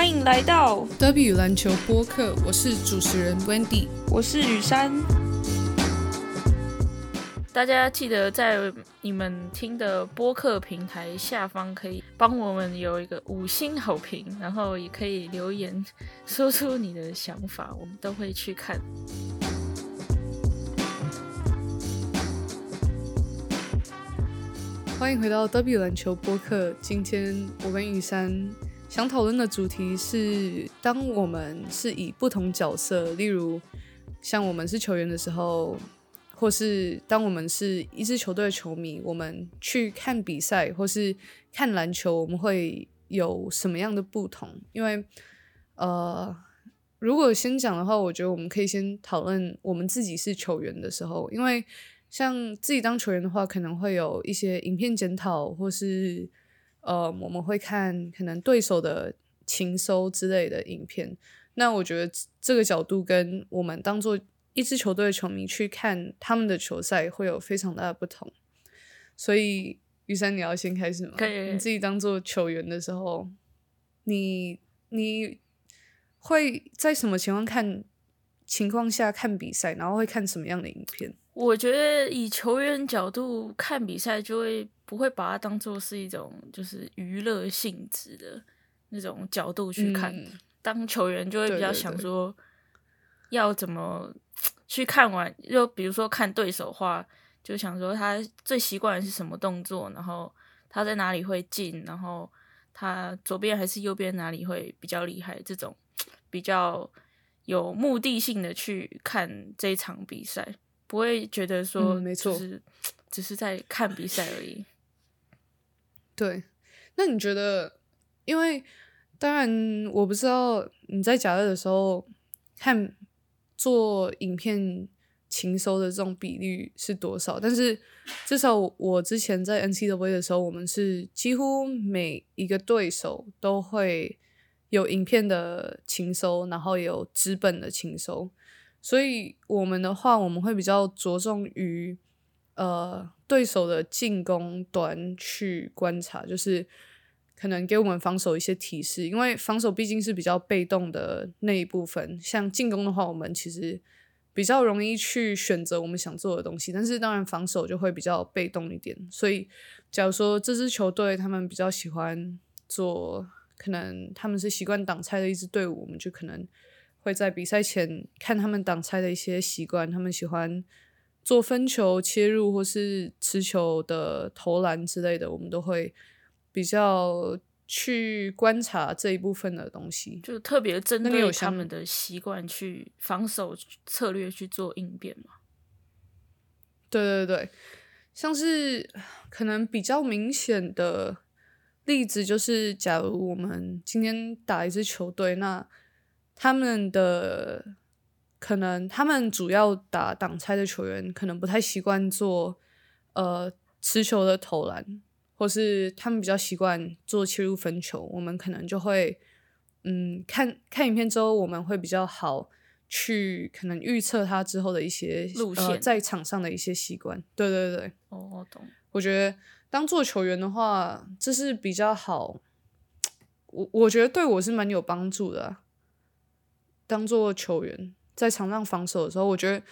欢迎来到 W 篮球播客，我是主持人 Wendy，我是雨山。大家记得在你们听的播客平台下方可以帮我们有一个五星好评，然后也可以留言说出你的想法，我们都会去看。欢迎回到 W 篮球播客，今天我跟雨山。想讨论的主题是，当我们是以不同角色，例如像我们是球员的时候，或是当我们是一支球队的球迷，我们去看比赛或是看篮球，我们会有什么样的不同？因为，呃，如果先讲的话，我觉得我们可以先讨论我们自己是球员的时候，因为像自己当球员的话，可能会有一些影片检讨或是。呃，我们会看可能对手的情搜之类的影片。那我觉得这个角度跟我们当做一支球队的球迷去看他们的球赛会有非常大的不同。所以，雨山，你要先开始吗？可以。你自己当做球员的时候，你你会在什么情况看情况下看比赛，然后会看什么样的影片？我觉得以球员角度看比赛，就会不会把它当做是一种就是娱乐性质的那种角度去看。当球员就会比较想说，要怎么去看完，就比如说看对手话，就想说他最习惯的是什么动作，然后他在哪里会进，然后他左边还是右边哪里会比较厉害，这种比较有目的性的去看这一场比赛。不会觉得说，没错，是 只是在看比赛而已。对，那你觉得？因为当然，我不知道你在假日的时候看做影片情收的这种比率是多少，但是至少我之前在 N C W 的时候，我们是几乎每一个对手都会有影片的情收，然后有资本的情收。所以我们的话，我们会比较着重于呃对手的进攻端去观察，就是可能给我们防守一些提示，因为防守毕竟是比较被动的那一部分。像进攻的话，我们其实比较容易去选择我们想做的东西，但是当然防守就会比较被动一点。所以假如说这支球队他们比较喜欢做，可能他们是习惯挡拆的一支队伍，我们就可能。会在比赛前看他们挡拆的一些习惯，他们喜欢做分球切入或是持球的投篮之类的，我们都会比较去观察这一部分的东西，就特别针对他们的习惯去防守策略去做应变嘛。对对对，像是可能比较明显的例子就是，假如我们今天打一支球队，那他们的可能，他们主要打挡拆的球员可能不太习惯做呃持球的投篮，或是他们比较习惯做切入分球。我们可能就会嗯看看影片之后，我们会比较好去可能预测他之后的一些路线，在场上的一些习惯。对对对，哦，我懂。我觉得当做球员的话，这是比较好。我我觉得对我是蛮有帮助的。当做球员在场上防守的时候，我觉得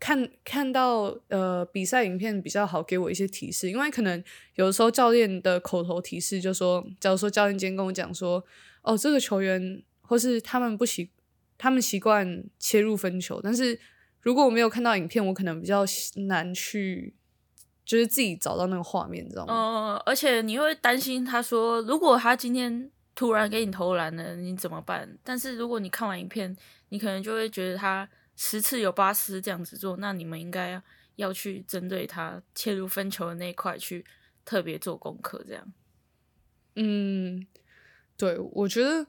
看看到呃比赛影片比较好，给我一些提示。因为可能有的时候教练的口头提示就说，假如说教练今天跟我讲说，哦这个球员或是他们不习，他们习惯切入分球，但是如果我没有看到影片，我可能比较难去就是自己找到那个画面，你知道吗？嗯，而且你会担心他说，如果他今天。突然给你投篮了，你怎么办？但是如果你看完影片，你可能就会觉得他十次有八次这样子做，那你们应该要去针对他切入分球的那一块去特别做功课，这样。嗯，对，我觉得，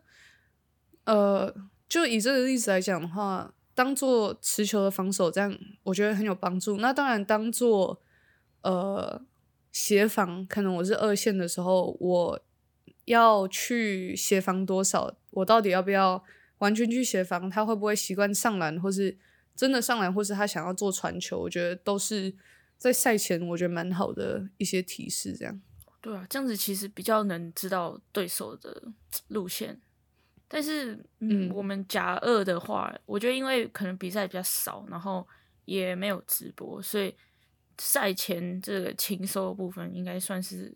呃，就以这个例子来讲的话，当做持球的防守，这样我觉得很有帮助。那当然，当做呃协防，可能我是二线的时候，我。要去协防多少？我到底要不要完全去协防？他会不会习惯上篮，或是真的上篮，或是他想要做传球？我觉得都是在赛前，我觉得蛮好的一些提示。这样，对啊，这样子其实比较能知道对手的 路线。但是嗯，我们甲二的话，我觉得因为可能比赛比较少，然后也没有直播，所以赛前这个情收部分应该算是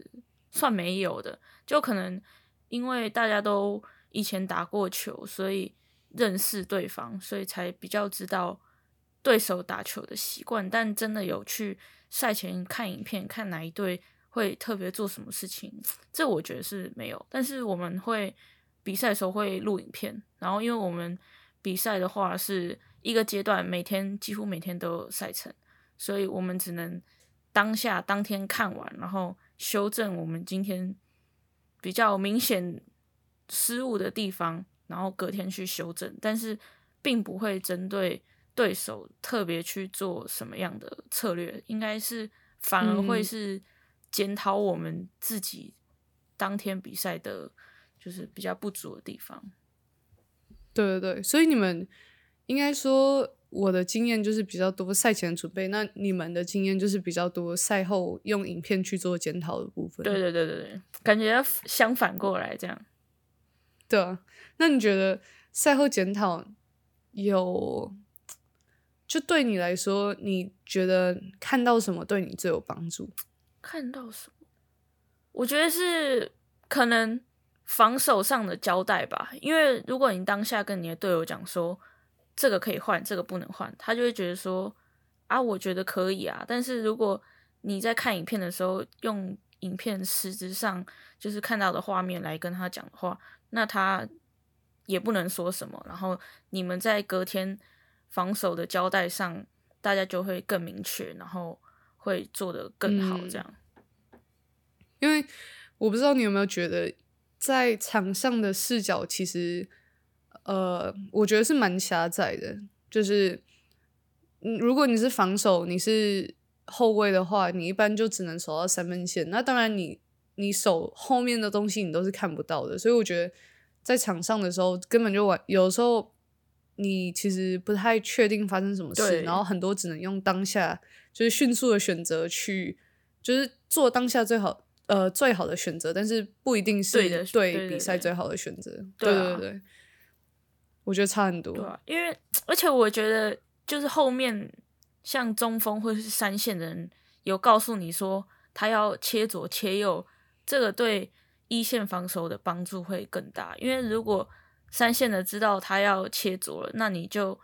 算没有的，就可能因为大家都以前打过球，所以认识对方，所以才比较知道对手打球的习惯，但真的有去赛前看影片，看哪一队。会特别做什么事情？这我觉得是没有，但是我们会比赛的时候会录影片，然后因为我们比赛的话是一个阶段，每天几乎每天都有赛程，所以我们只能当下当天看完，然后修正我们今天比较明显失误的地方，然后隔天去修正，但是并不会针对对手特别去做什么样的策略，应该是反而会是。检讨我们自己当天比赛的，就是比较不足的地方。对对对，所以你们应该说，我的经验就是比较多赛前准备，那你们的经验就是比较多赛后用影片去做检讨的部分。对对对对对，感觉要相反过来这样。对啊，那你觉得赛后检讨有，就对你来说，你觉得看到什么对你最有帮助？看到什么？我觉得是可能防守上的交代吧。因为如果你当下跟你的队友讲说这个可以换，这个不能换，他就会觉得说啊，我觉得可以啊。但是如果你在看影片的时候，用影片实质上就是看到的画面来跟他讲的话，那他也不能说什么。然后你们在隔天防守的交代上，大家就会更明确。然后。会做得更好，这样。因为我不知道你有没有觉得，在场上的视角其实，呃，我觉得是蛮狭窄的。就是，如果你是防守，你是后卫的话，你一般就只能守到三分线。那当然，你你守后面的东西，你都是看不到的。所以我觉得，在场上的时候，根本就完，有时候你其实不太确定发生什么事，然后很多只能用当下。就是迅速的选择去，就是做当下最好呃最好的选择，但是不一定是对比赛最好的选择。对对对，我觉得差很多。对，啊因为而且我觉得就是后面像中锋或者是三线的人有告诉你说他要切左切右，这个对一线防守的帮助会更大。因为如果三线的知道他要切左了，那你就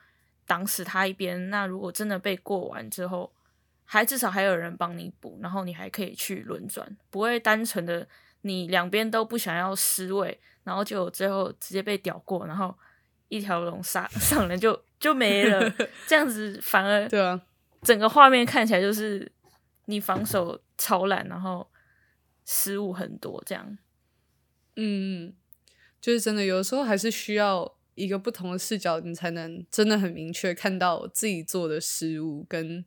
挡死他一边。那如果真的被过完之后，还至少还有人帮你补，然后你还可以去轮转，不会单纯的你两边都不想要失位，然后就最后直接被屌过，然后一条龙杀上人就就没了，这样子反而对啊，整个画面看起来就是你防守超烂，然后失误很多这样。嗯，就是真的，有的时候还是需要一个不同的视角，你才能真的很明确看到自己做的失误跟。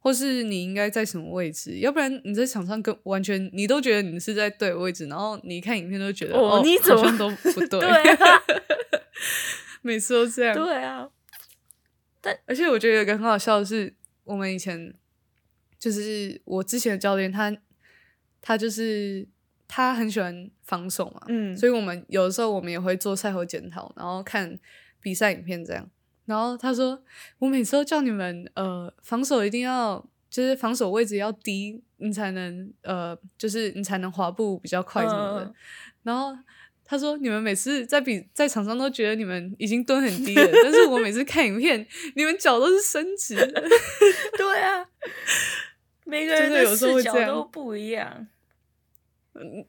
或是你应该在什么位置？要不然你在场上跟完全你都觉得你是在对位置，然后你看影片都觉得哦，你怎么都不 对，每次都这样。对啊，但而且我觉得有个很好笑的是，我们以前就是我之前的教练，他他就是他很喜欢防守嘛，嗯，所以我们有的时候我们也会做赛后检讨，然后看比赛影片这样。然后他说：“我每次都叫你们，呃，防守一定要，就是防守位置要低，你才能，呃，就是你才能滑步比较快什么的。”然后他说：“你们每次在比在场上都觉得你们已经蹲很低了，但是我每次看影片，你们脚都是伸直的。”对啊，每个人的视角都不一样。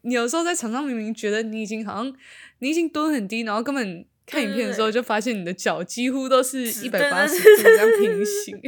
你有时候在场上明明觉得你已经好像你已经蹲很低，然后根本。看影片的时候，就发现你的脚几乎都是一百八十度这样平行，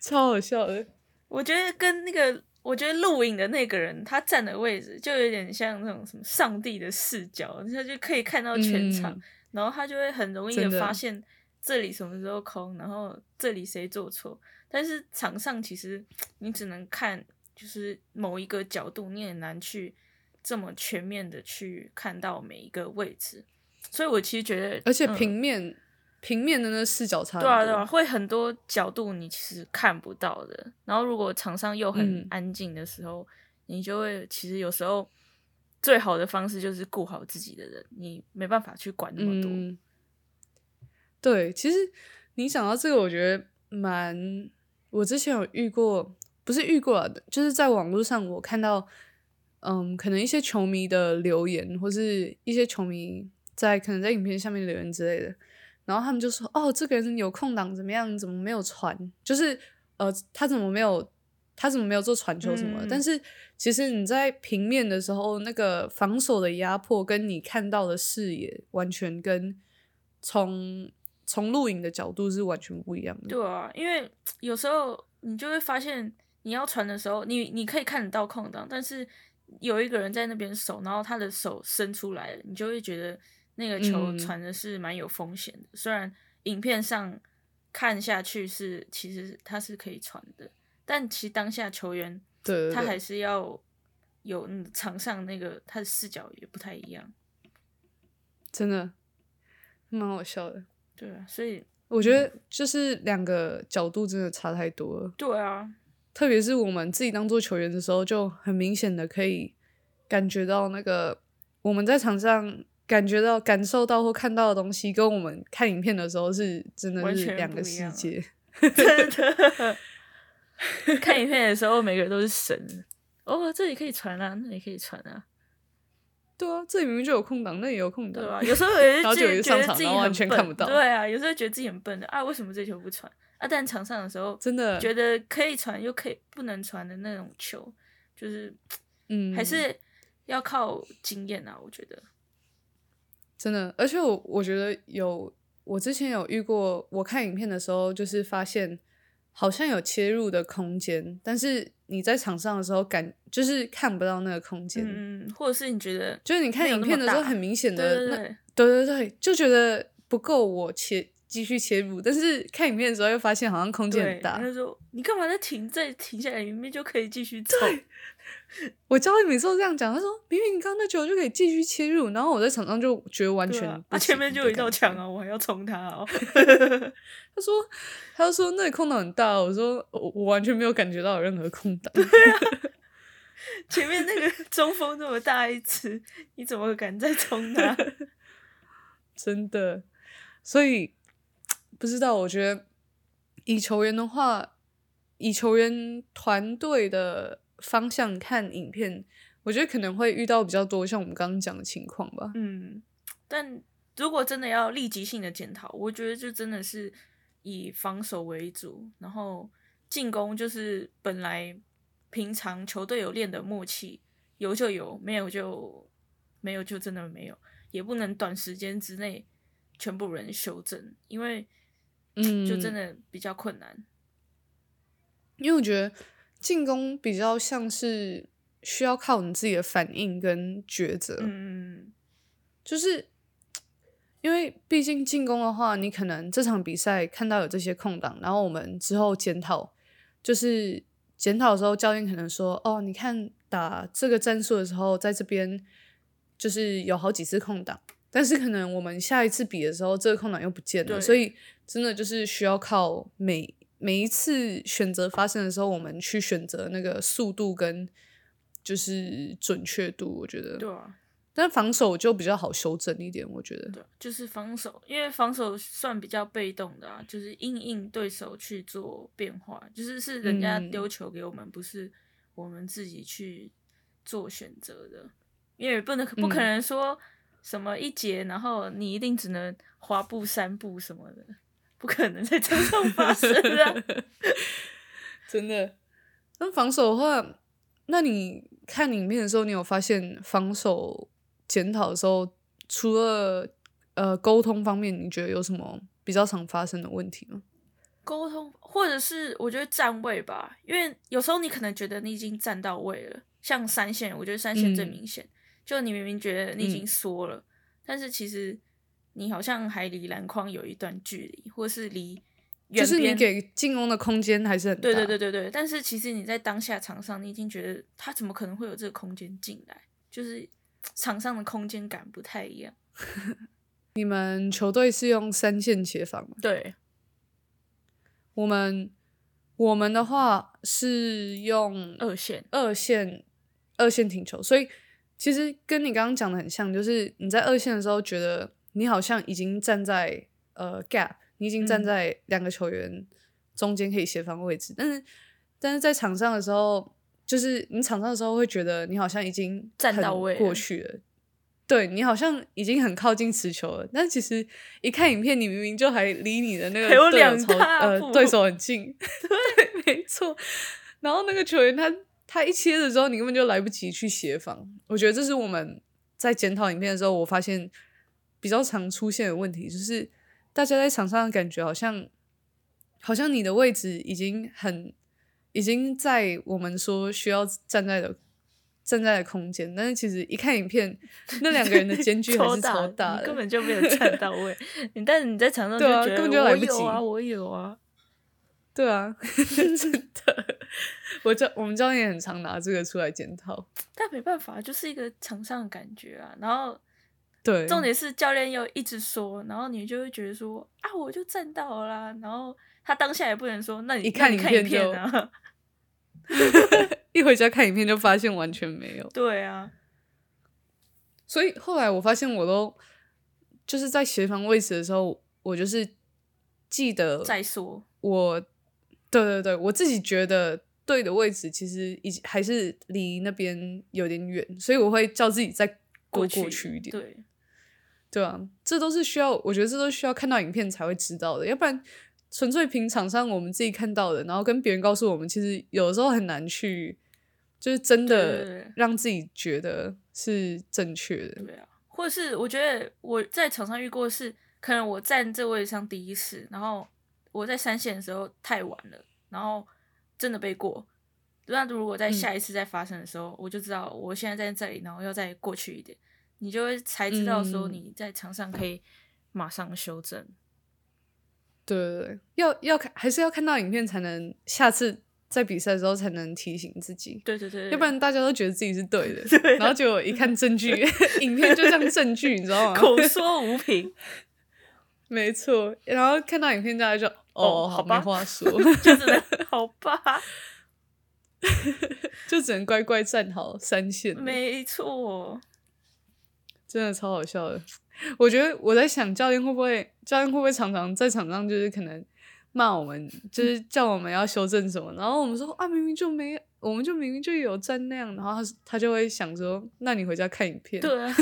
超好笑的。我觉得跟那个，我觉得录影的那个人他站的位置，就有点像那种什么上帝的视角，他就可以看到全场，然后他就会很容易的发现这里什么时候空，然后这里谁做错。但是场上其实你只能看就是某一个角度，你也难去这么全面的去看到每一个位置。所以，我其实觉得，而且平面平面的那视角差，对啊，对啊，会很多角度你其实看不到的。然后，如果场上又很安静的时候，你就会其实有时候最好的方式就是顾好自己的人，你没办法去管那么多。对，其实你想到这个，我觉得蛮……我之前有遇过，不是遇过的，就是在网络上我看到，嗯，可能一些球迷的留言，或是一些球迷在可能在影片下面留言之类的，然后他们就说：“哦，这个人有空档怎么样？怎么没有传？就是呃，他怎么没有？”他怎么没有做传球什么？但是其实你在平面的时候，那个防守的压迫跟你看到的视野，完全跟从从录影的角度是完全不一样的。对啊，因为 有时候你就会发现，你要传的时候，你你可以看得到空档，但是有一个人在那边守，然后他的手伸出来了，你就会觉得那个球传的是蛮有风险的。虽然影片上看下去是，其实它是可以传的。但其实当下球员，对，他还是要有场上那个他的视角也不太一样，真的蛮好笑的。对啊，所以我觉得就是两个角度真的差太多了。对啊，特别是我们自己当做球员的时候，就很明显的可以感觉到那个我们在场上感觉到、感受到或看到的东西，跟我们看影片的时候是真的是两个世界，真的。看影片的时候，每个人都是神哦。这里可以传啊，那里可以传啊。对啊，这里明明就有空档，那里有空档。对啊，有时候也是觉得自己完全看不到。对啊，有时候觉得自己很笨的啊，为什么这球不传啊？但场上的时候，真的觉得可以传又可以不能传的那种球，就是嗯，还是要靠经验啊。我觉得真的，而且我我觉得有，我之前有遇过，我看影片的时候就是发现。好像有切入的空间，但是你在场上的时候感就是看不到那个空间，嗯，或者是你觉得就是你看影片的时候很明显的，对对对对，就觉得不够我切继续切入，但是看影片的时候又发现好像空间很大，他说你干嘛在停在停下来，明明就可以继续走。我教练每次都这样讲，他说明明你刚那球就可以继续切入，然后我在场上就觉得完全，他前面就有一道墙啊，我还要冲他哦。他说，他就说那里空档很大，我说我我完全没有感觉到有任何空档。对啊，前面那个中锋那么大一只，你怎么敢再冲他？真的，所以不知道，我觉得以球员的话，以球员团队的。方向看影片，我觉得可能会遇到比较多像我们刚刚讲的情况吧。嗯，但如果真的要立即性的检讨，我觉得就真的是以防守为主，然后进攻就是本来平常球队有练的默契，有就有，没有就没有，就真的没有，也不能短时间之内全部人修正，因为嗯，就真的比较困难。因为我觉得。进攻比较像是需要靠你自己的反应跟抉择，嗯，就是因为毕竟进攻的话，你可能这场比赛看到有这些空档，然后我们之后检讨，就是检讨的时候，教练可能说：“哦，你看打这个战术的时候，在这边就是有好几次空档，但是可能我们下一次比的时候，这个空档又不见了，所以真的就是需要靠每。”每一次选择发生的时候，我们去选择那个速度跟就是准确度，我觉得对啊。但防守就比较好修正一点，我觉得对，就是防守，因为防守算比较被动的啊，就是应应对手去做变化，就是是人家丢球给我们，不是我们自己去做选择的，因为不能不可能说什么一节，然后你一定只能滑步三步什么的。不可能在场上发生啊！真的。那防守的话，那你看影片的时候，你有发现防守检讨的时候，除了呃沟通方面，你觉得有什么比较常发生的问题吗？沟通，或者是我觉得站位吧，因为有时候你可能觉得你已经站到位了，像三线，我觉得三线最明显，就你明明觉得你已经缩了，但是其实。你好像还离篮筐有一段距离，或是离就是你给进攻的空间还是很大。对对对对对，但是其实你在当下场上，你已经觉得他怎么可能会有这个空间进来？就是场上的空间感不太一样。你们球队是用三线切防吗？对，我们我们的话是用二线二线二线停球，所以其实跟你刚刚讲的很像，就是你在二线的时候，觉得你好像已经站在呃 gap，你已经站在两个球员中间可以协防位置，但是但是在场上的时候，就是你场上的时候会觉得你好像已经站到位过去了。对你好像已经很靠近持球了，但其实一看影片，你明明就还离你的那个有两呃对手很近。对，没错。然后那个球员他他一切的时候，你根本就来不及去协防。我觉得这是我们在检讨影片的时候，我发现比较常出现的问题，就是大家在场上的感觉好像好像你的位置已经很已经在我们说需要站在的。站在的空间，但是其实一看影片，那两个人的间距还是超大的，根本就没有站到位。你但是你在场上就觉得我有啊，我有啊，对啊，真的。我教我们教练也很常拿这个出来检讨，但没办法，就是一个场上的感觉啊。然后，对，重点是教练又一直说，然后你就会觉得说啊，我就站到了啦。然后他当下也不能说，那你看影片就。一回家看影片就发现完全没有。对啊，所以后来我发现我都就是在协防位置的时候，我就是记得再说。我，对对对，我自己觉得对的位置其实已经还是离那边有点远，所以我会叫自己再过过去一点。对，对啊，这都是需要，我觉得这都需要看到影片才会知道的，要不然。纯粹凭场上我们自己看到的，然后跟别人告诉我们，其实有的时候很难去，就是真的让自己觉得是正确的。对啊，或者是我觉得我在场上遇过是，可能我站这位置上第一次，然后我在三线的时候太晚了，然后真的被过。那如果在下一次再发生的时候，我就知道我现在在这里，然后要再过去一点，你就会才知道说你在场上可以马上修正。对对对，要要看还是要看到影片才能下次在比赛的时候才能提醒自己。对对对，要不然大家都觉得自己是对的，然后就一看证据，影片就像证据，你知道吗？口说无凭，没错。然后看到影片，大家就哦，好吧，话说，就只能好吧，就只能乖乖站好三线。没错，真的超好笑的。我觉得我在想，教练会不会，教练会不会常常在场上就是可能骂我们，就是叫我们要修正什么，然后我们说啊，明明就没，我们就明明就有站那样，然后他他就会想说，那你回家看影片。对啊，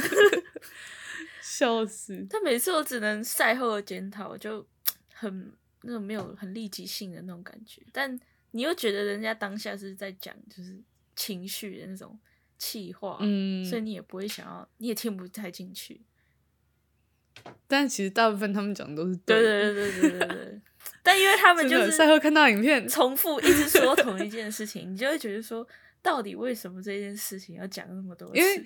笑死！他每次我只能赛后的检讨，就很那种没有很立即性的那种感觉，但你又觉得人家当下是在讲就是情绪的那种气话，嗯，所以你也不会想要，你也听不太进去。但其实大部分他们讲的都是对对对对对对对，但因为他们就是赛后看到影片，重复一直说同一 件事情，你就会觉得说，到底为什么这件事情要讲那么多？因为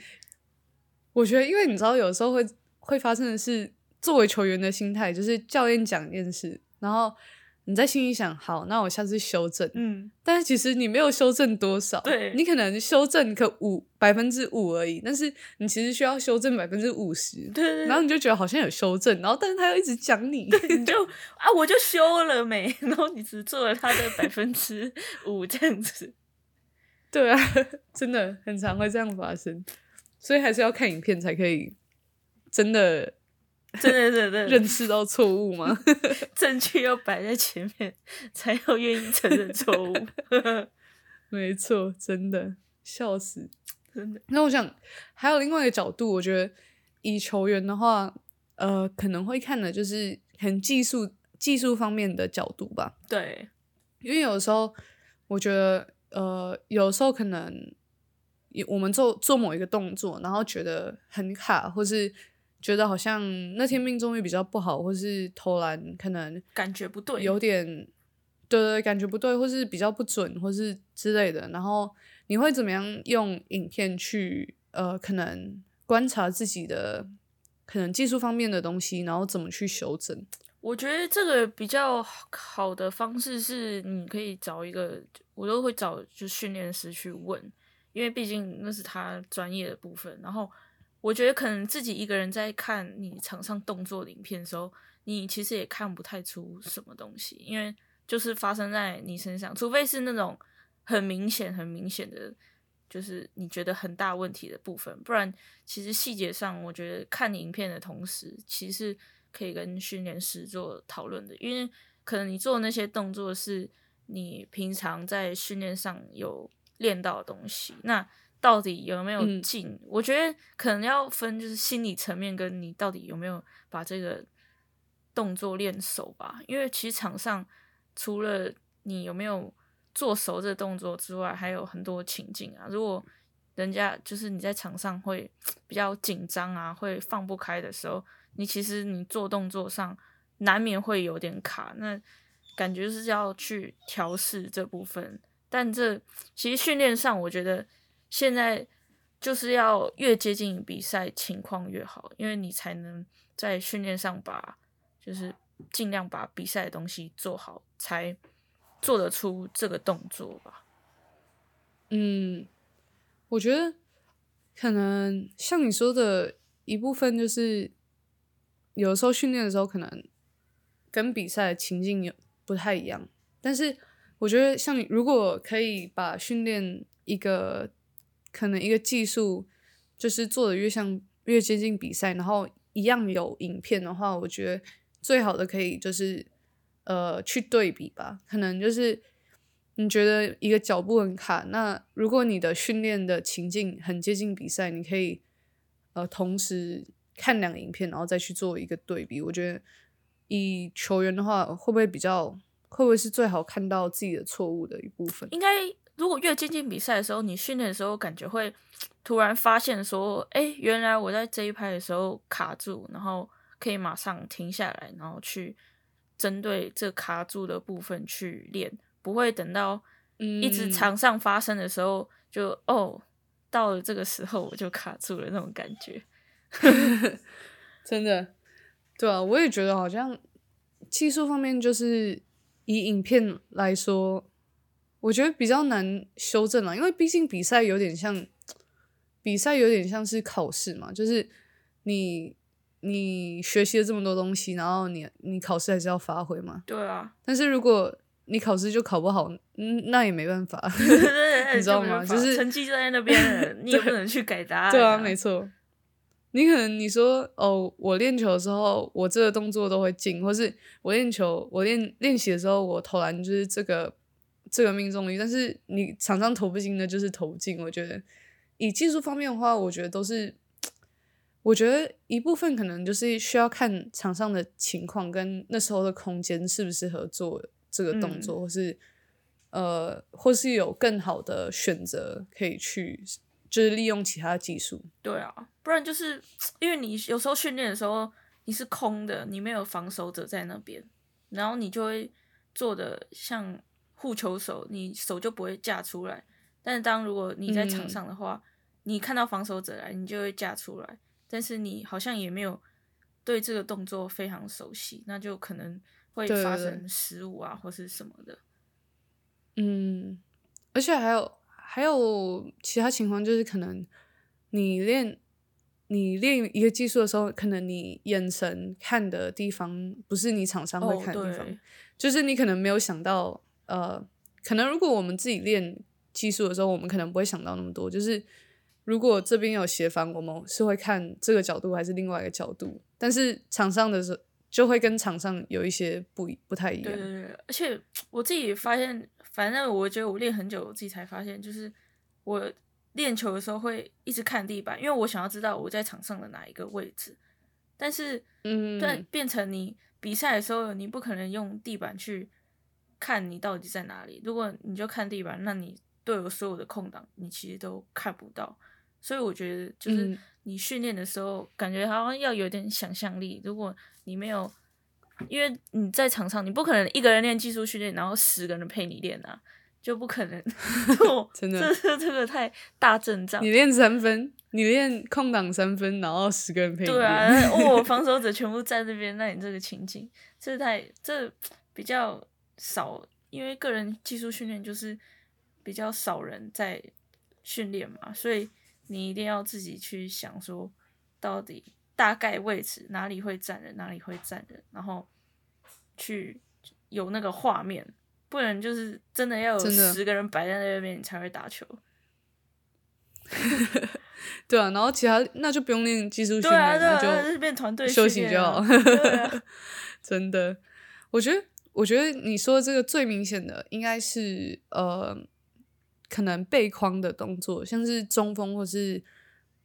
我觉得，因为你知道，有时候会会发生的是，作为球员的心态，就是教练讲一件事，然后。你在心里想，好，那我下次修正。嗯，但是其实你没有修正多少，对，你可能修正个五百分之五而已，但是你其实需要修正百分之五十。对，然后你就觉得好像有修正，然后但是他又一直讲你，你就 啊，我就修了没，然后你只做了他的百分之五这样子。对啊，真的很常会这样发生，所以还是要看影片才可以真的。对对对对，认识到错误吗？证据要摆在前面，才要愿意承认错误。没错，真的笑死，真的。那我想还有另外一个角度，我觉得以球员的话，呃，可能会看的就是很技术技术方面的角度吧。对，因为有时候我觉得，呃，有时候可能我们做做某一个动作，然后觉得很卡，或是。觉得好像那天命中率比较不好，或是投篮可能感觉不对，有点对对，感觉不对，或是比较不准，或是之类的。然后你会怎么样用影片去呃，可能观察自己的可能技术方面的东西，然后怎么去修正？我觉得这个比较好的方式是，你可以找一个，我都会找就训练师去问，因为毕竟那是他专业的部分，然后。我觉得可能自己一个人在看你场上动作影片的时候，你其实也看不太出什么东西，因为就是发生在你身上，除非是那种很明显、很明显的就是你觉得很大问题的部分，不然其实细节上，我觉得看影片的同时，其实可以跟训练师做讨论的，因为可能你做那些动作是你平常在训练上有练到的东西，那到底有没有进？我觉得可能要分就是心理层面跟你到底有没有把这个动作练熟吧，因为其实场上除了你有没有。做熟这个动作之外，还有很多情境啊。如果人家就是你在场上会 比较紧张啊，会放不开的时候，你其实你做动作上难免会有点卡。那感觉是要去调试这部分。但这其实训练上，我觉得现在就是要越接近比赛情况越好，因为你才能在训练上把就是尽量把比赛的东西做好，才。做得出这个动作吧？嗯，我觉得可能像你说的一部分，就是有时候训练的时候可能跟比赛情境有不太一样。但是我觉得，像你如果可以把训练一个可能一个技术，就是做的越像越接近比赛，然后一样有影片的话，我觉得最好的可以就是。呃，去对比吧，可能就是你觉得一个脚步很卡，那如果你的训练的情境很接近比赛，你可以呃同时看两个影片，然后再去做一个对比。我觉得以球员的话，会不会比较会不会是最好看到自己的错误的一部分？应该如果越接近比赛的时候，你训练的时候感觉会 突然发现说，哎，原来我在这一拍的时候卡住，然后可以马上停下来，然后去。针对这卡住的部分去练，不会等到一直场上发生的时候，就哦，到了这个时候我就卡住了那种感觉。真的，对啊，我也觉得好像技术方面就是以影片来说，我觉得比较难修正了，因为毕竟比赛有点像比赛，有点像是考试嘛，就是你。你学习了这么多东西，然后你你考试还是要发挥嘛？对啊。但是如果你考试就考不好，嗯，那也没办法，你知道吗？就是成绩就在那边，你也不能去改答案。对啊，没错。你可能你说哦，我练球的时候，我这个动作都会进，或是我练球，我练练习的时候，我投篮就是这个这个命中率。但是你场上投不进的，就是投进。我觉得以技术方面的话，我觉得都是。我觉得一部分可能就是需要看场上的情况跟那时候的空间适不适合做这个动作，或是呃，或是有更好的选择可以去，就是利用其他技术。对啊，不然就是因为你有时候训练的时候你是空的，你没有防守者在那边，然后你就会做的像护球手，你手就不会架出来。但是当如果你在场上的话，你看到防守者来，你就会架出来。但是你好像也没有对这个动作非常熟悉，那就可能会发生失误啊，或是什么的。嗯，而且还有还有其他情况，就是可能你练你练一个技术的时候，可能你眼神看的地方不是你场上会看的地方，就是你可能没有想到，呃，可能如果我们自己练技术的时候，我们可能不会想到那么多，就是。如果这边有协防，我们是会看这个角度还是另外一个角度？但是场上的时候就会跟场上有一些不不太一样。对对对，而且 我自己发现，反正我觉得我练很久，我自己才发现，就是我练球的时候会一直看地板，因为我想要知道我在场上的哪一个位置。但是，嗯，但，变成你比赛的时候，你不可能用地板去看你到底在哪里。如果你就看地板，那你队友所有的空档，你其实都看不到。所以我觉得，就是你训练的时候，感觉好像要有点想象力。如果你没有，因为你在场上，你不可能一个人练技术训练，然后十个人陪你练啊，就不可能。真的，这这个太大阵仗。你练三分，你练空档三分，然后十个人陪你。对啊，哦防守者 全部在这边，那你这个情景，这太这比较少，因为个人技术训练就是比较少人在训练嘛，所以。你一定要自己去想说，到底大概位置哪里会站人，哪里会站人，然后去有那个画面，不然就是真的要有十个人摆在那边，你才会打球。对啊，然后其他那就不用练技术训练，那就变团队休息就好。对 真的，我觉得，我觉得你说的这个最明显的应该是呃，可能背框的动作，像是中锋或是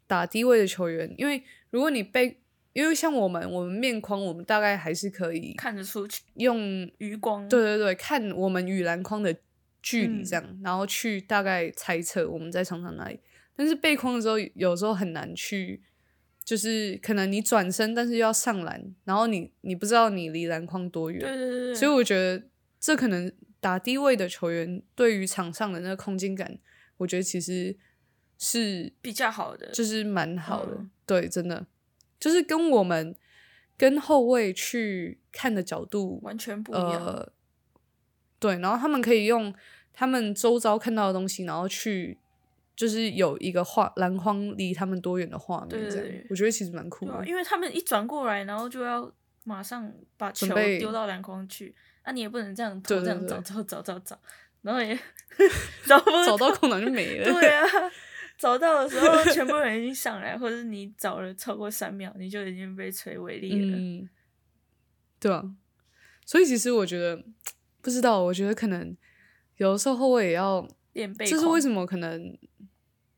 打低位的球员，因为如果你背，因为像我们，我们面框，我们大概还是可以看得出去，用余光，对对对，看我们与篮筐的距离这样，然后去大概猜测我们在场上哪里。但是背框的时候，有时候很难去，就是可能你转身，但是又要上篮，然后你你不知道你离篮筐多远，对对对，所以我觉得这可能打低位的球员对于场上的那个空间感，我觉得其实是比较好的，就是蛮好的，对，真的就是跟我们跟后卫去看的角度完全不一样，对，然后他们可以用他们周遭看到的东西，然后去。就是有一个画篮筐离他们多远的画面，这样我觉得其实蛮酷的。因为他们一转过来，然后就要马上把球丢到篮筐去，那你也不能这样这样找找找找找，然后也 找不找到空档就没 了。对啊，找到的时候全部人已经上来，或者是你找了超过三秒，你就已经被锤违例了。嗯，对啊，所以其实我觉得不知道，我觉得可能有的时候后卫也要练背，这是为什么可能。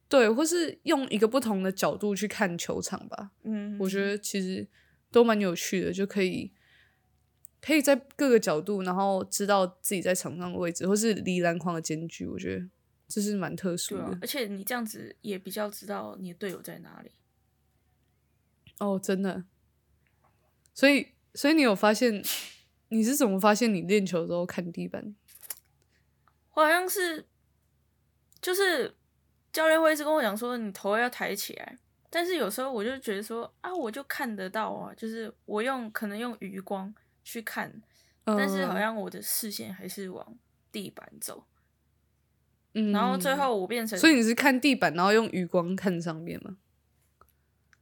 对，或是用一个不同的角度去看球场吧。嗯，我觉得其实都蛮有趣的，就可以可以在各个角度，然后知道自己在场上的位置，或是离篮筐的间距。我觉得这是蛮特殊的。而且你这样子也比较知道你的队友在哪里。哦，真的。所以，所以你有发现你是怎么发现你练球的时候看地板？我好像是，就是。教练会一直跟我讲说，你头要抬起来，但是有时候我就觉得说啊，我就看得到啊，就是我用可能用余光去看，但是好像我的视线还是往地板走，嗯，然后最后我变成，所以你是看地板，然后用余光看上面吗？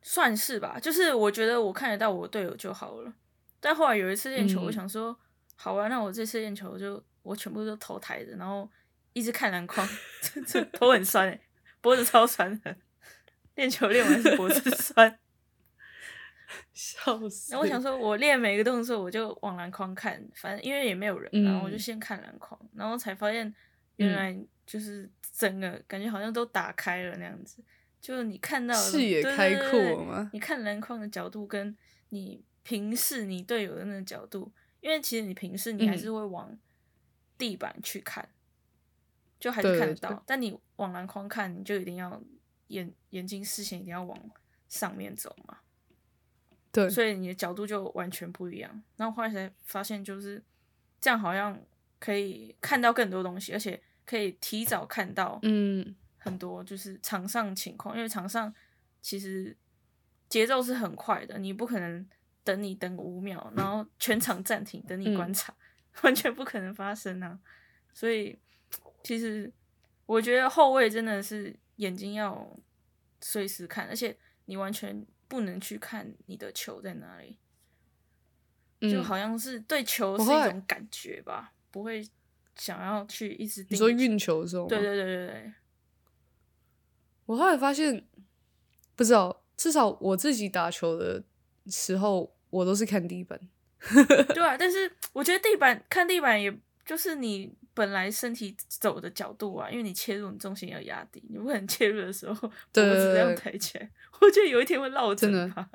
算是吧，就是我觉得我看得到我队友就好了。但后来有一次练球，我想说，好啊，那我这次练球就我全部都头抬着，然后一直看篮筐，这头很酸哎。脖子超酸的，练球练完是脖子酸，笑死。那我想说，我练每个动作，我就往篮筐看，反正因为也没有人，然后我就先看篮筐，然后才发现原来就是整个感觉好像都打开了那样子，就是你看到视野开阔吗？你看篮筐的角度跟你平视你队友的那个角度，因为其实你平视你还是会往地板去看。就还是看得到，但你往篮筐看，你就一定要眼眼睛视线一定要往上面走嘛。对，所以你的角度就完全不一样。然后后来才发现，就是这样好像可以看到更多东西，而且可以提早看到嗯很多就是场上情况，因为场上其实节奏是很快的，你不可能等你等五秒，然后全场暂停等你观察，完全不可能发生啊。所以。其实我觉得后卫真的是眼睛要随时看，而且你完全不能去看你的球在哪里，就好像是对球是一种感觉吧，不会想要去一直。你说运球的时候？对对对对对。我后来发现，不知道，至少我自己打球的时候，我都是看地板。对啊，但是我觉得地板看地板，也就是你。本来身体走的角度啊，因为你切入，你重心要压低，你不可能切入的时候脖子这样抬起来。我觉得有一天会落枕吧。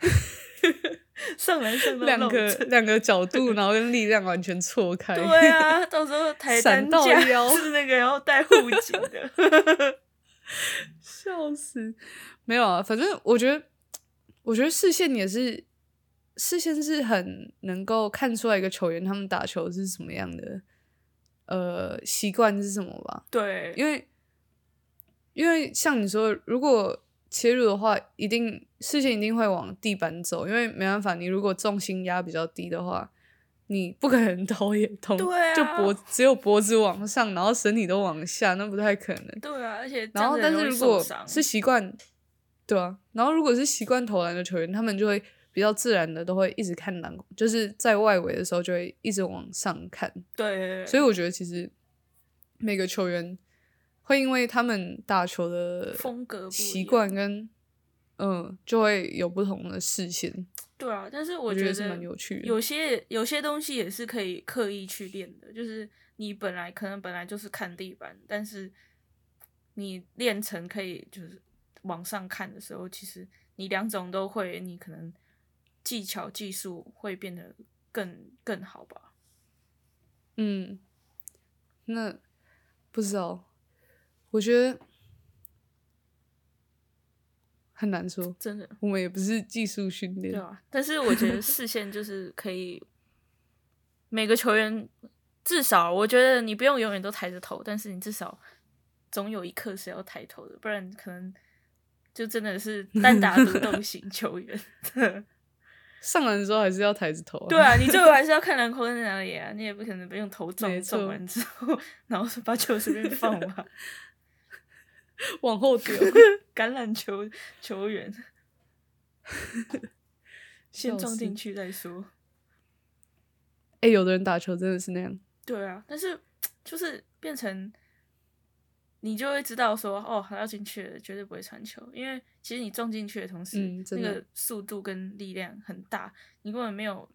上来上两个两个角度，然后跟力量完全错开。对啊，到时候抬担架是那个要带护颈的。笑死！没有啊，反正我觉得，我觉得视线也是视线是很能够看出来一个球员他们打球是什么样的。呃，习惯是什么吧？对，因为因为像你说，如果切入的话，一定视线一定会往地板走，因为没办法，你如果重心压比较低的话，你不可能 头也痛，对啊，就脖只有脖子往上，然后身体都往下，那不太可能。对啊，而且然后但是如果是习惯，对啊，然后如果是习惯投篮的球员，他们就会。比较自然的都会一直看篮，就是在外围的时候就会一直往上看。对，所以我觉得其实每个球员会因为他们打球的风格习惯跟嗯，就会有不同的视线。对啊，但是我觉得是蛮有趣的。有些有些东西也是可以刻意去练的，就是你本来可能本来就是看地板，但是你练成可以就是往上看的时候，其实你两种都会，你可能技巧技术会变得更更好吧。嗯，那不知道，我觉得。很难说，真的，我们也不是技术训练，对啊。但是我觉得视线就是可以，每个球员至少，我觉得你不用永远都抬着头，但是你至少总有一刻是要抬头的，不然可能就真的是单打独斗型球员。上篮的时候还是要抬着头，对啊，你最后还是要看篮筐在哪里啊，你也不可能不用头撞撞完之后，然后把球随便放吧。往后丢，橄榄球球员，先撞进去再说。哎，有的人打球真的是那样。对啊，但是就是变成你就会知道说，哦，还要进去了，绝对不会传球，因为其实你撞进去的同时，那个速度跟力量很大，你根本没有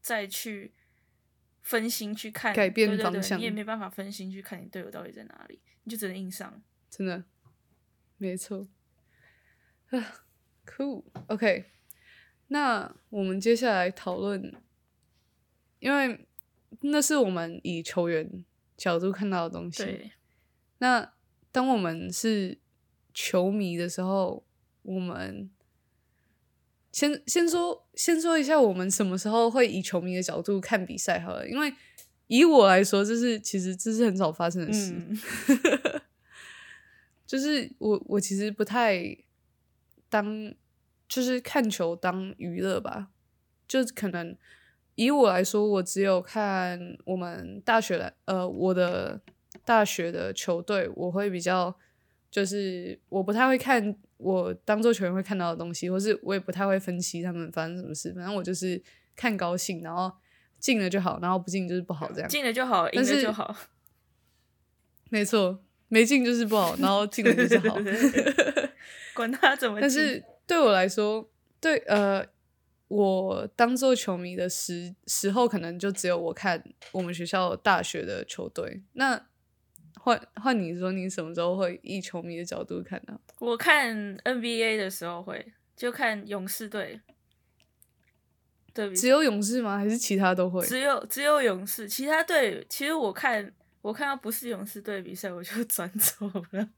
再去分心去看改变方向，你也没办法分心去看你队友到底在哪里，你就只能硬上。真的。没错，啊，cool，OK，那我们接下来讨论，因为那是我们以球员角度看到的东西。那当我们是球迷的时候，我们先先说先说一下，我们什么时候会以球迷的角度看比赛？好了，因为以我来说，这是其实这是很少发生的事。就是我，我其实不太当，就是看球当娱乐吧。就可能以我来说，我只有看我们大学的，呃，我的大学的球队，我会比较，就是我不太会看我当做球员会看到的东西，或是我也不太会分析他们发生什么事。反正我就是看高兴，然后进了就好，然后不进就是不好这样。进了就好，赢了就好。没错。没进就是不好，然后进了就是好，管他怎么。但是对我来说，对呃，我当做球迷的时时候，可能就只有我看我们学校大学的球队。那换换你说，你什么时候会以球迷的角度看呢？我看 NBA 的时候会就看勇士队，对，只有勇士吗？还是其他都会？只有只有勇士，其他队其实我看。我看到不是勇士队比赛，我就 转走了。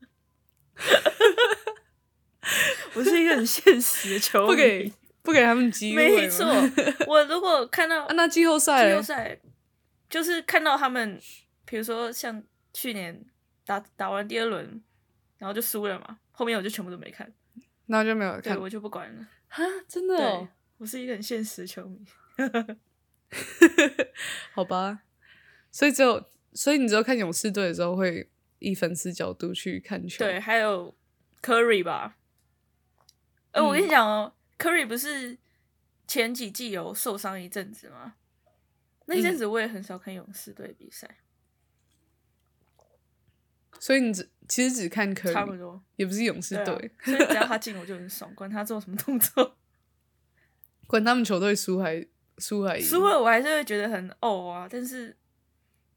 我是一个很现实的球迷，不给不给他们机会。没错，我如果看到那季后赛，季后赛就是看到他们，比如说像去年打打完第二轮，然后就输了嘛，后面我就全部都没看，那就没有看，我就不管了。哈，真的，我是一个很现实的球迷。好吧，所以只有。所以你只有看勇士队的时候会以粉丝角度去看球，对，还有 Curry 吧。哎，我跟你讲哦，Curry 不是前几季有受伤一阵子吗？那阵子我也很少看勇士队比赛。所以你只其实只看 Curry，差不多，也不是勇士队。所以只要 他进我就很爽，管他做什么动作，管他们球队输还输还赢，输了我还是会觉得很哦啊，但是。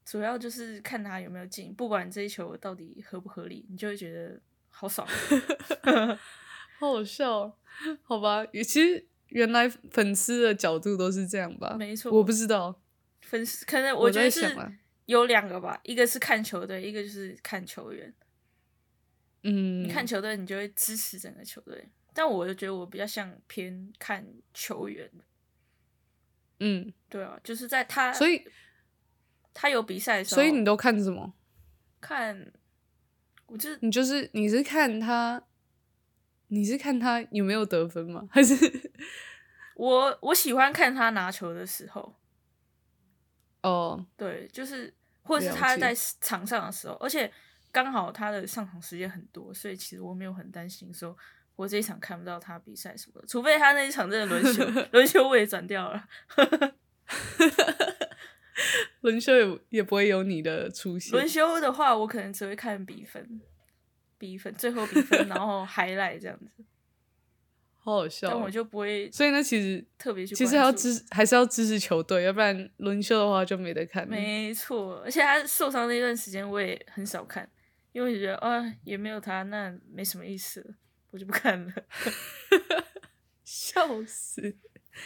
主要就是看他有没有进，不管这一球到底合不合理，你就会觉得好爽，好好笑，好吧？其实原来粉丝的角度都是这样吧？没错，我不知道粉丝可能我觉得是有两个吧，一个是看球队，一个就是看球员。嗯，你看球队，你就会支持整个球队，但我就觉得我比较像偏看球员。嗯，对啊，就是在他所以。他有比赛的时候，所以你都看什么？看，我就是你就是你是看他，你是看他有没有得分吗？还是 我我喜欢看他拿球的时候。哦，对，就是或者是他在场上的时候，而且刚好他的上场时间很多，所以其实我没有很担心说我这一场看不到他比赛什么的，除非他那一场真的轮休，轮休我也转掉了。轮休也也不会有你的出现。轮休的话，我可能只会看比分，比分，最后比分，然后 highlight 这样子。好好笑，但我就不会。所以呢，其实特别去，其实要支还是要支持球队，要不然轮休的话就没得看。没错，而且他受伤那段时间我也很少看，因为觉得啊也没有他，那没什么意思，我就不看了。笑死！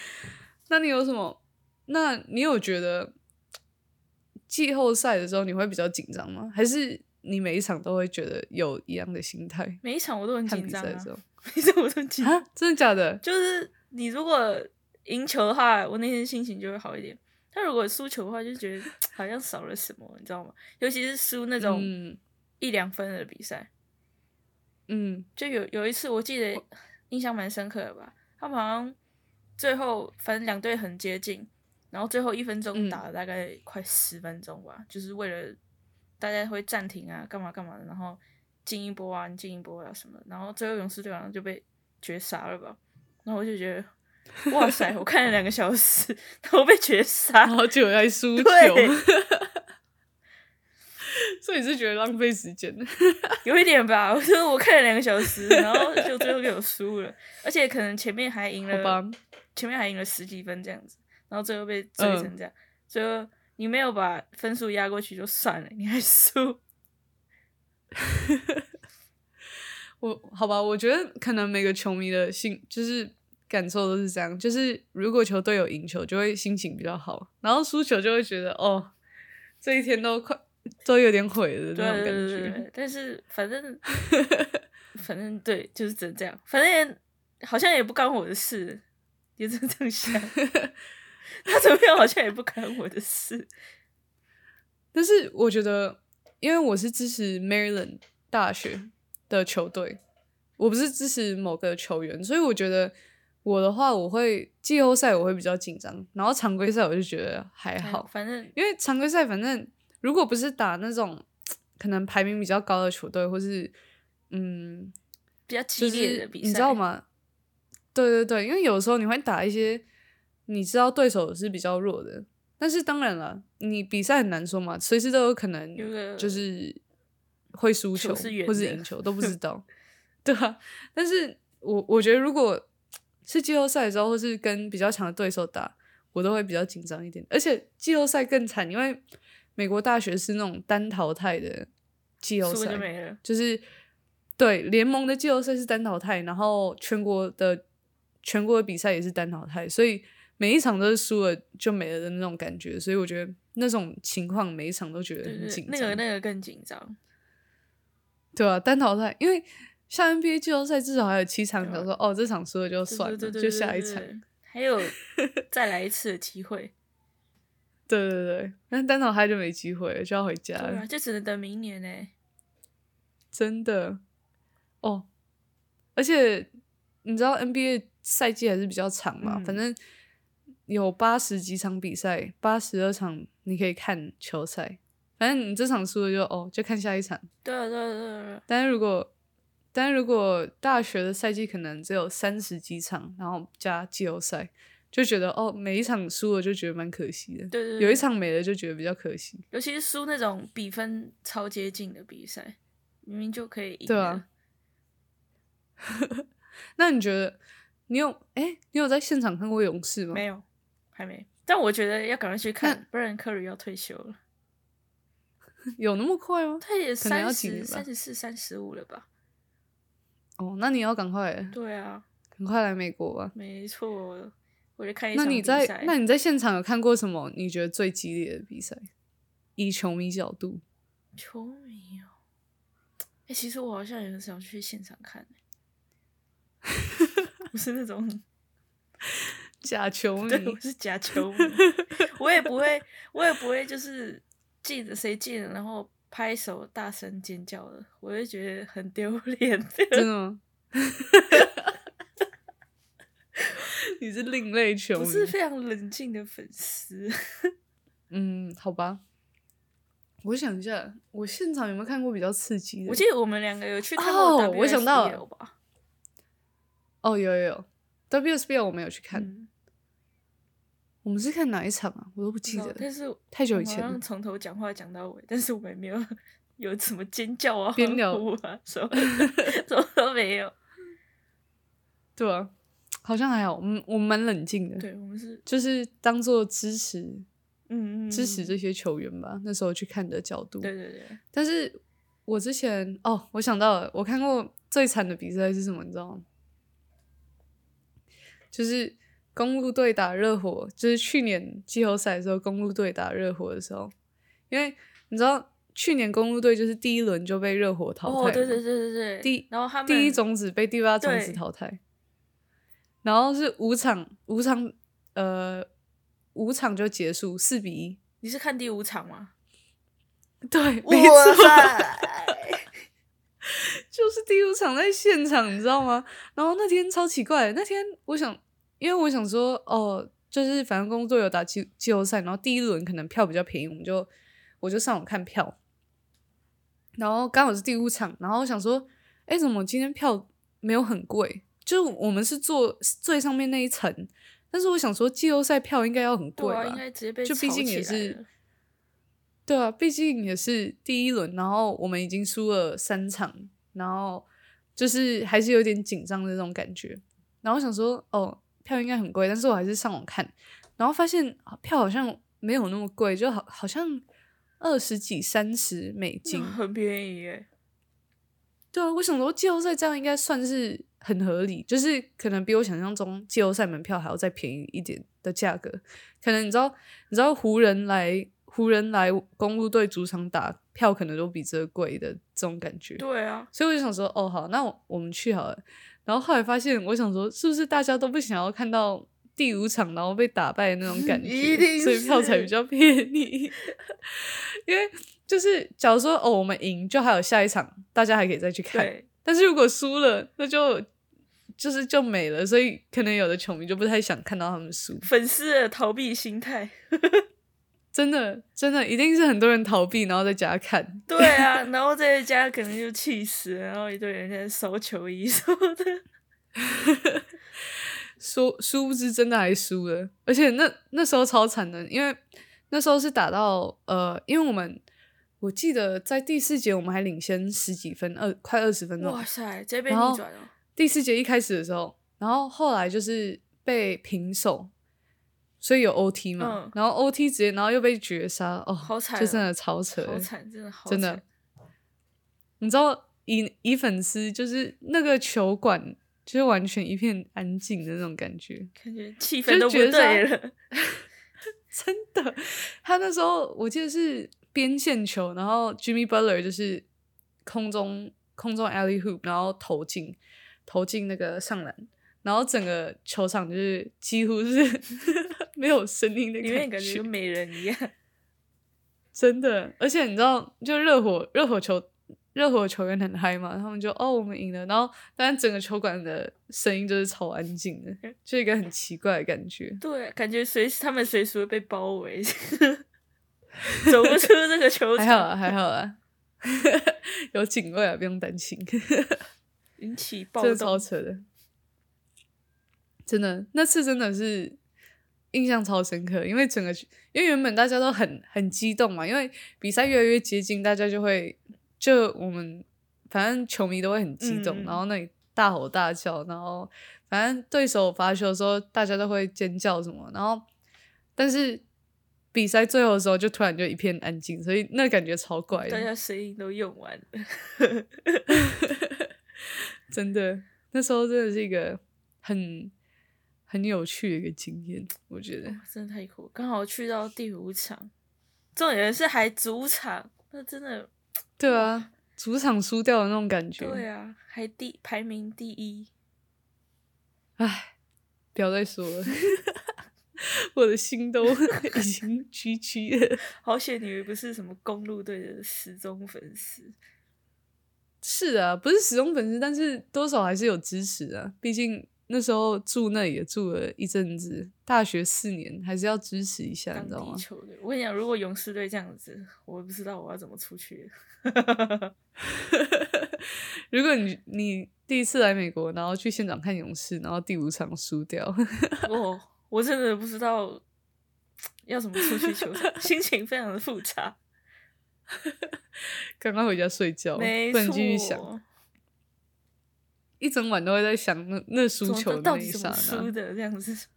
那你有什么？那你有觉得季后赛的时候你会比较紧张吗？还是你每一场都会觉得有一样的心态？每一场我都很紧张啊。每场我都紧张，真的假的？就是你如果赢球的话，我那天心情就会好一点；但如果输球的话，就觉得 好像少了什么，你知道吗？尤其是输那种一两分的比赛，嗯，就有有一次我记得印象蛮深刻的吧。他们好像最后反正两队很接近，然后最后一分钟打了大概快十分钟吧，就是为了大家会暂停啊，干嘛干嘛的，然后。进一波啊，你进一波啊什么，然后最后勇士队好像就被绝杀了吧？然后我就觉得，哇塞！我看了两个小时，然后被绝杀，好久在输球，所以是觉得浪费时间 有一点吧。我说我看了两个小时，然后就最后给我输了，而且可能前面还赢了，前面还赢了十几分这样子，然后最后被追成这样，最后你没有把分数压过去就算了，你还输。我好吧，我觉得可能每个球迷的心就是感受都是这样，就是如果球队有赢球，就会心情比较好，然后输球就会觉得哦，这一天都快都有点毁了那种感觉。但是反正 反正对，就是只能这样，反正好像也不干我的事，也只能这样想。他怎么样，好像也不干我的事。但是我觉得。因为我是支持 Maryland 大学的球队，我不是支持某个球员，所以我觉得我的话，我会季后赛我会比较紧张，然后常规赛我就觉得还好，反正因为常规赛反正如果不是打那种可能排名比较高的球队，或是嗯比较激烈的比赛，你知道吗？对对对，因为有时候你会打一些你知道对手是比较弱的。但是当然了，你比赛很难说嘛，随时都有可能，就是会输球或是赢球都不知 道，对啊？但是我我觉得，如果是季后赛的时候，或是跟比较强的对手打，我都会比较紧张一点。而且季后赛更惨，因为美国大学是那种单淘汰的季后赛，就是对联盟的季后赛是单淘汰，然后全国的全国的比赛也是单淘汰，所以。每一场都是输了就没了的那种感觉，所以我觉得那种情况每一场都觉得很紧张。那个那个更紧张，对啊，单淘汰，因为像 NBA 季后赛至少还有七场，比如说哦这场输了就算了，就下一场，还有再来一次的机会。对 对对，但单淘汰就没机会了，就要回家了，就只能等明年呢。真的哦，而且你知道 NBA 赛季还是比较长嘛，反正。有八十几场比赛，八十二场你可以看球赛。反正你这场输了就哦，就看下一场。对对对对。但是如果，但是如果大学的赛季可能只有三十几场，然后加季后赛，就觉得哦，每一场输了就觉得蛮可惜的。对对。有一场没了就觉得比较可惜。尤其是输那种比分超接近的比赛，明明就可以赢。对啊。那你觉得你有哎，你有在现场看过勇士吗？没有。还没，但我觉得要赶快去看，不然科里要退休了。有那么快吗？他也三十三十四、三十五了吧？哦，那你要赶快。对啊，赶快来美国吧。没错，我就看一场那你在那你在现场有看过什么？你觉得最激烈的比赛？以球迷角度。球迷哦，哎，其实我好像也很想去现场看，不是那种。假球迷，对，我是假 球迷，我也不会，我也不会，就是进了谁进了，然后拍手大声尖叫的，我就觉得很丢脸。真的吗？你是另类球迷，我是非常冷静的粉丝。嗯，好吧。我想一下，我现场有没有看过比较刺激的？我记得我们两个有去看过。哦，我想到？哦，有有有，WSBL 我没有去看。我们是看哪一场啊？我都不记得。但是太久以前了。从头讲话讲到尾，但是我也没有有什么尖叫啊、边聊呼啊 什么，什么都没有。对啊，好像还好，我们我们蛮冷静的，对我们是，就是当做支持嗯嗯，嗯支持这些球员吧。那时候去看的角度，对对对，但是我之前哦，我想到了，我看过最惨的比赛是什么，你知道吗？就是公路队打热火，就是去年季后赛的时候，公路队打热火的时候，因为你知道去年公路队就是第一轮就被热火淘汰嘛，哦，对对对对对，第然后他们第一种子被第八种子淘汰，然后是五场五场呃五场就结束四比一，你是看第五场吗？对，没哇错，就是第五场在现场，你知道吗？然后那天超奇怪，那天我想，因为我想说，哦，就是反正工作有打季季后赛，然后第一轮可能票比较便宜，我们就我就上网看票，然后刚好是第五场，然后我想说，哎，怎么今天票没有很贵？就是我们是坐最上面那一层，但是我想说季后赛票应该要很贵吧？啊，应该直接被就毕竟也是对啊，毕竟也是第一轮，然后我们已经输了三场，然后就是还是有点紧张的那种感觉。然后想说，哦，票应该很贵，但是我还是上网看，然后发现啊票好像没有那么贵，就好好像二十几、三十美 金。很便宜耶。对啊，我想说季后赛这样应该算是很合理，就是可能比我想象中季后赛门票还要再便宜一点的价格。可能你知道，你知道湖人来湖人来公路队主场打票，可能都比这个贵的这种感觉。对啊，所以我就想说，哦，好，那我我们去好了。然后后来发现，我想说，是不是大家都不想要看到第五场然后被打败的那种感觉，一定所以票才比较便宜。因为就是假如说，哦，我们赢，就还有下一场，大家还可以再去看。但是如果输了，那就就是就没了，所以可能有的球迷就不太想看到他们输。粉丝的逃避心态。真的，真的一定是很多人逃避，然后在家看。对啊，然后在家可能就气死了，然后一堆人在收球衣什么的。殊殊不知真的还输了，而且那那时候超惨的，因为那时候是打到呃，因为我们我记得在第四节我们还领先十几分，二快二十分钟哇。塞，直接被逆转了。第四节一开始的时候，然后后来就是被平手，所以有 OT 嘛，嗯然后 OT 直接，然后又被绝杀，哦，好惨哦就真的超扯，好惨，真的好真的。你知道以以粉丝就是那个球馆，就是完全一片安静的那种感觉，感觉气就氛都不对了。真的。他那时候我记得是边线球，然后 Jimmy Butler 就是空中空中 alley hoop，然后投进投进那个上篮，然后整个球场就是几乎是没有声音的感觉里面感觉没人一样。真的，而且你知道，就热火热火球热火球员很嗨嘛，他们就哦我们赢了，然后但是整个球馆的声音就是超安静的，就一个很奇怪的感觉。对，感觉随时他们随时会被包围，走不出这个球场，还好啊，还好啊，有警卫啊，不用担心，引起暴真的超。扯的，真的那次真的是印象超深刻，因为整个因为原本大家都很很激动嘛，因为比赛越来越接近，大家就会就我们反正球迷都会很激动，嗯然后那里大吼大叫，然后反正对手罚球的时候，大家都会尖叫什么，然后但是比赛最后的时候就突然就一片安静，所以那感觉超怪的，大家声音都用完了，真的，那时候真的是一个很很有趣的一个经验，我觉得。真的太酷！刚好去到第五场，重点是还主场，那真的对啊，主场输掉的那种感觉，对啊，还第排名第一，唉，不要再说了，我的心都 已经屈屈了。好险你不是什么公路队的死忠粉丝，是啊，不是始终粉丝，但是多少还是有支持啊。毕竟那时候住那也住了一阵子，大学四年还是要支持一下，你知道吗？球队。我跟你讲，如果勇士队这样子，我不知道我要怎么出去。如果你你第一次来美国，然后去现场看勇士，然后第五场输掉，我 我真的不知道要怎么出去球场，心情非常的复杂。赶快回家睡觉，不能继续想。一整晚都会在想那那输球那一刹那。输的这样子。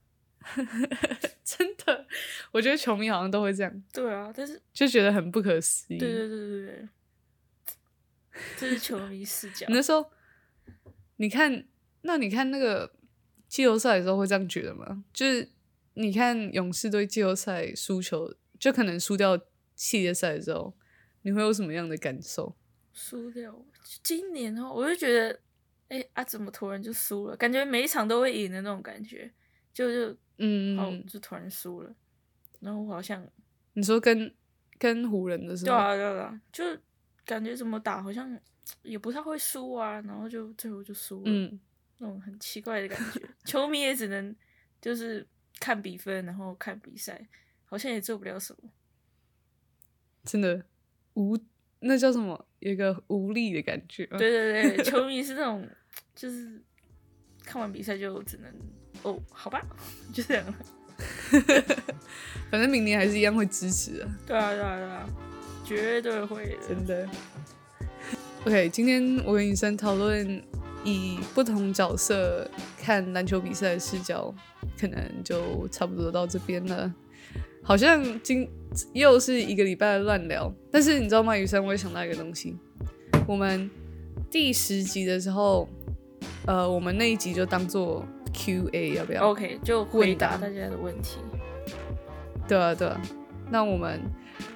真的，我觉得球迷好像都会这样。对啊，但是就觉得很不可思议。对对对对对，这是球迷视角。那时候，你看，那你看那个季后赛的时候会这样觉得吗？就是你看勇士队季后赛输球，就可能输掉系列赛的时候，你会有什么样的感受？输掉今年哦，我就觉得，哎啊，怎么突然就输了？感觉每一场都会赢的那种感觉，就就。嗯，然后就突然输了，然后我好像你说跟跟湖人的时候，对啊对啊，就感觉怎么打好像也不太会输啊，然后就最后就输了，嗯，那种很奇怪的感觉。球迷也只能就是看比分，然后看比赛，好像也做不了什么。真的无那叫什么？有一个无力的感觉。对对对，球迷是那种就是看完比赛就只能。哦，好吧，就这样。反正明年还是一样会支持的。对啊，对啊，对啊，绝对会的，真的。OK，今天我跟医生讨论以不同角色看篮球比赛的视角，可能就差不多到这边了。好像今又是一个礼拜的乱聊，但是你知道吗，雨生，我也想到一个东西。我们第十集的时候，呃，我们那一集就当做。Q&A 要不要？OK，就回答大家的问题。对啊，对啊。那我们，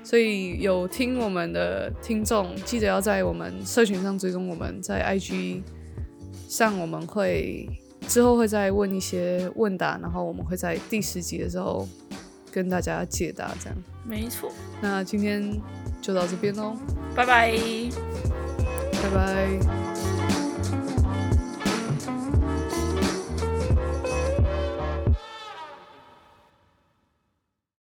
所以有听我们的听众，记得要在我们社群上追踪我们，在 IG 上我们会之后会再问一些问答，然后我们会在第十集的时候跟大家解答，这样。没错。那今天就到这边喽，拜拜，拜拜。